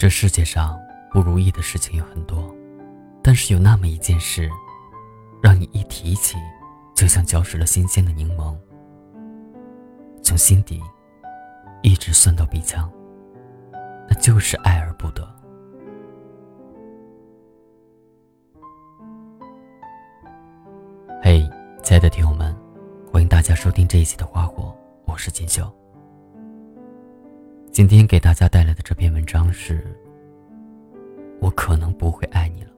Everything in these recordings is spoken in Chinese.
这世界上不如意的事情有很多，但是有那么一件事，让你一提起，就像嚼食了新鲜的柠檬，从心底一直酸到鼻腔，那就是爱而不得。嘿，亲爱的听友们，欢迎大家收听这一期的花火，我是锦绣。今天给大家带来的这篇文章是：我可能不会爱你了。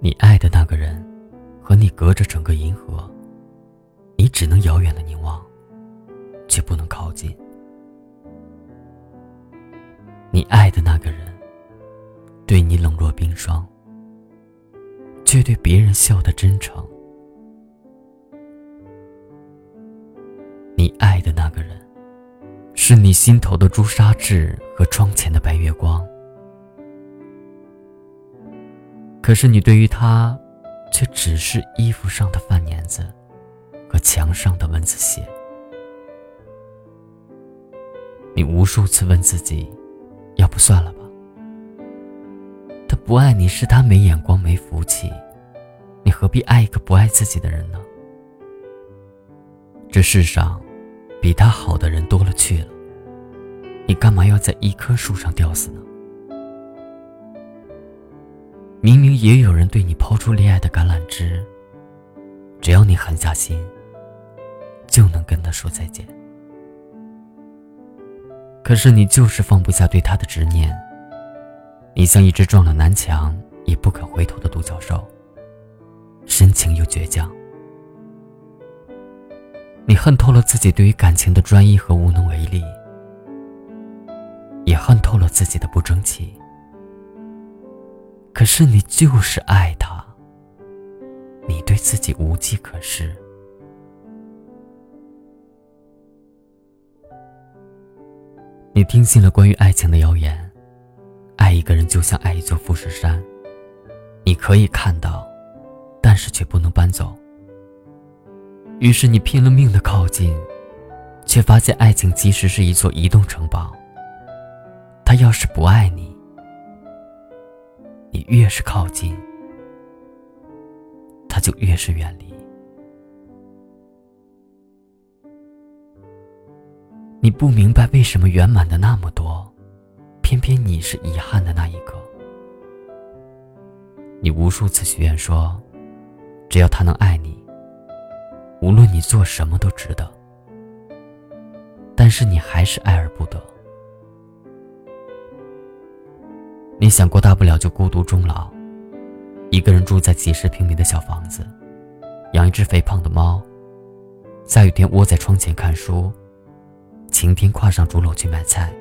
你爱的那个人，和你隔着整个银河，你只能遥远的凝望，却不能靠近。你爱的那个人，对你冷若冰霜，却对别人笑得真诚。你爱的那个人，是你心头的朱砂痣和窗前的白月光。可是你对于他，却只是衣服上的饭粘子，和墙上的蚊子血。你无数次问自己，要不算了吧？他不爱你是他没眼光没福气，你何必爱一个不爱自己的人呢？这世上。比他好的人多了去了，你干嘛要在一棵树上吊死呢？明明也有人对你抛出恋爱的橄榄枝，只要你狠下心，就能跟他说再见。可是你就是放不下对他的执念，你像一只撞了南墙也不肯回头的独角兽，深情又倔强。你恨透了自己对于感情的专一和无能为力，也恨透了自己的不争气。可是你就是爱他，你对自己无计可施。你听信了关于爱情的谣言，爱一个人就像爱一座富士山，你可以看到，但是却不能搬走。于是你拼了命的靠近，却发现爱情其实是一座移动城堡。他要是不爱你，你越是靠近，他就越是远离。你不明白为什么圆满的那么多，偏偏你是遗憾的那一个。你无数次许愿说，只要他能爱你。无论你做什么都值得，但是你还是爱而不得。你想过大不了就孤独终老，一个人住在几十平米的小房子，养一只肥胖的猫，下雨天窝在窗前看书，晴天跨上竹篓去买菜，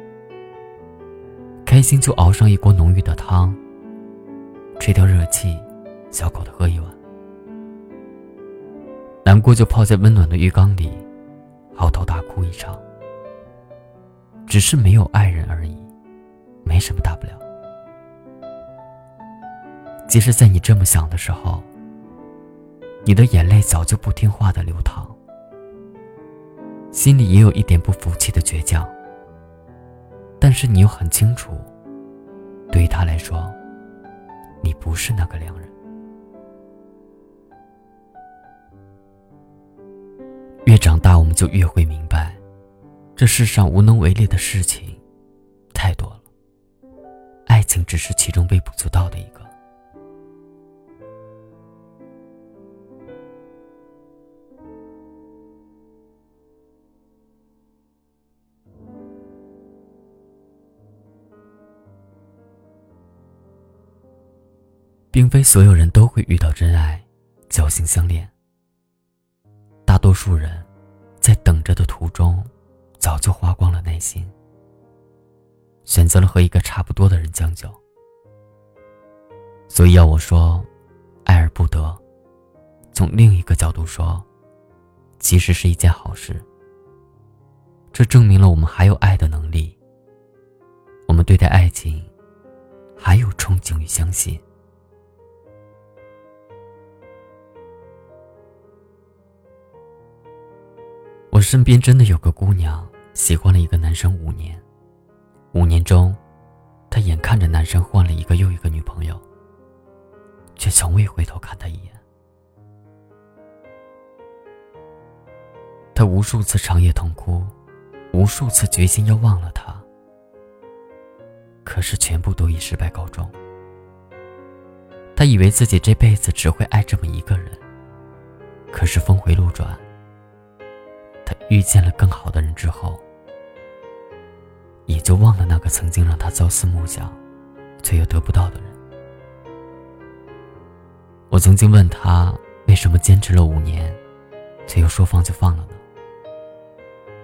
开心就熬上一锅浓郁的汤，吹掉热气，小口的喝一碗。难过就泡在温暖的浴缸里，嚎啕大哭一场。只是没有爱人而已，没什么大不了。即使在你这么想的时候，你的眼泪早就不听话的流淌，心里也有一点不服气的倔强。但是你又很清楚，对于他来说，你不是那个良人。越长大，我们就越会明白，这世上无能为力的事情太多了，爱情只是其中微不足道的一个。并非所有人都会遇到真爱，侥幸相恋。数人，在等着的途中，早就花光了耐心，选择了和一个差不多的人将就。所以要我说，爱而不得，从另一个角度说，其实是一件好事。这证明了我们还有爱的能力，我们对待爱情，还有憧憬与相信。身边真的有个姑娘喜欢了一个男生五年，五年中，她眼看着男生换了一个又一个女朋友，却从未回头看他一眼。她无数次长夜痛哭，无数次决心要忘了他，可是全部都以失败告终。她以为自己这辈子只会爱这么一个人，可是峰回路转。遇见了更好的人之后，也就忘了那个曾经让他朝思暮想，却又得不到的人。我曾经问他为什么坚持了五年，却又说放就放了呢？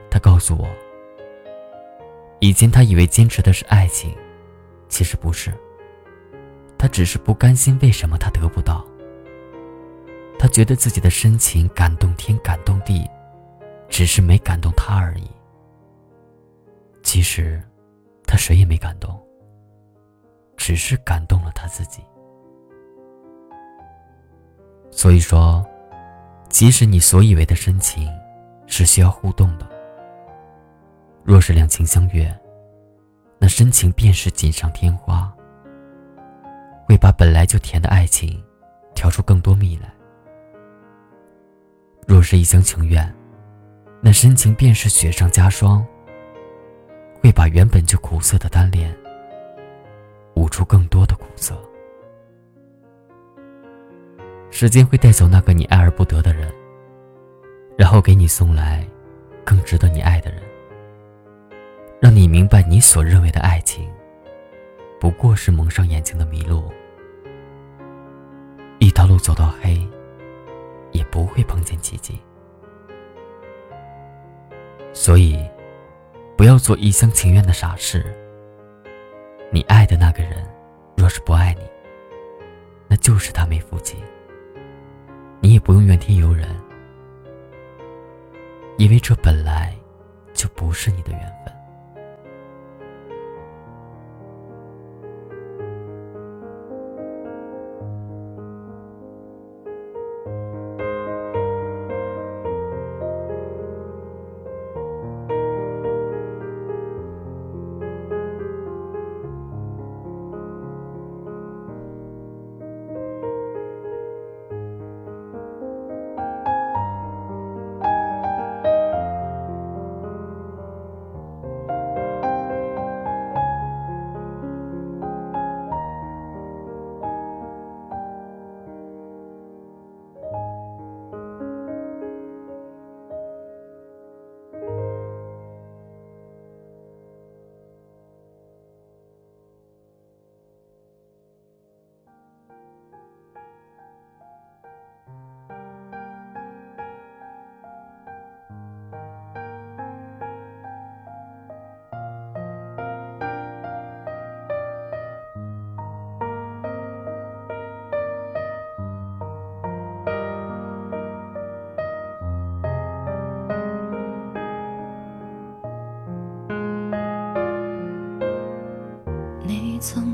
他告诉我，以前他以为坚持的是爱情，其实不是。他只是不甘心，为什么他得不到？他觉得自己的深情感动天感动地，只是没感动他而已。其实，他谁也没感动，只是感动了他自己。所以说，即使你所以为的深情，是需要互动的。若是两情相悦，那深情便是锦上添花。会把本来就甜的爱情调出更多蜜来。若是一厢情愿，那深情便是雪上加霜，会把原本就苦涩的单恋捂出更多的苦涩。时间会带走那个你爱而不得的人，然后给你送来更值得你爱的人，让你明白你所认为的爱情不过是蒙上眼睛的迷路。一条路走到黑，也不会碰见奇迹。所以，不要做一厢情愿的傻事。你爱的那个人，若是不爱你，那就是他没福气。你也不用怨天尤人，因为这本来就不是你的缘分。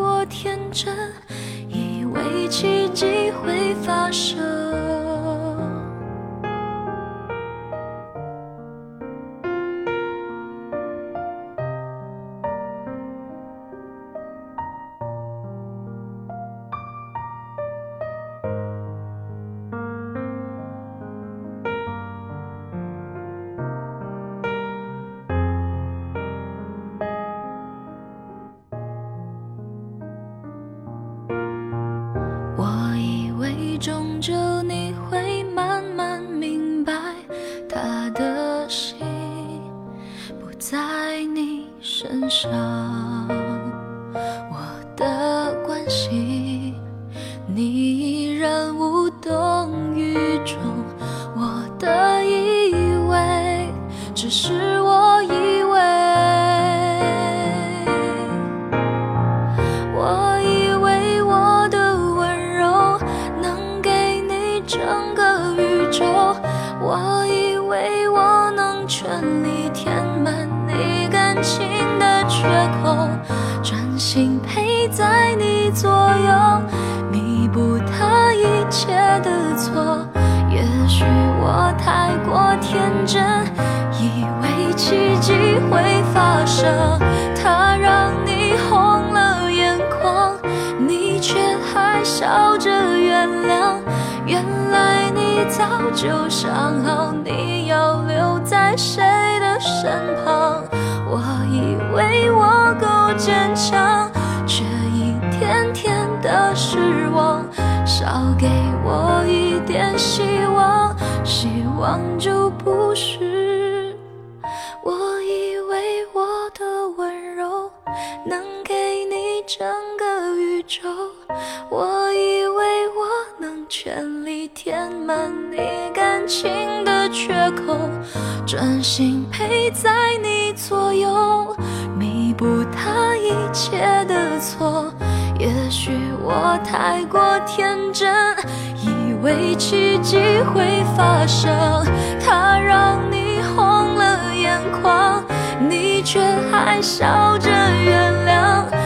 过天真，以为奇迹会发生。在你左右，弥补他一切的错。也许我太过天真，以为奇迹会发生，他让你红了眼眶，你却还笑着原谅。原来你早就想好你要留在谁的身旁。我以为我够坚强，我一点希望，希望就不是。我以为我的温柔能给你整个宇宙，我以为我能全力填满你感情的缺口，专心陪在你左右，弥补他一切的错。也许我太过天真，为奇迹会发生，他让你红了眼眶，你却还笑着原谅。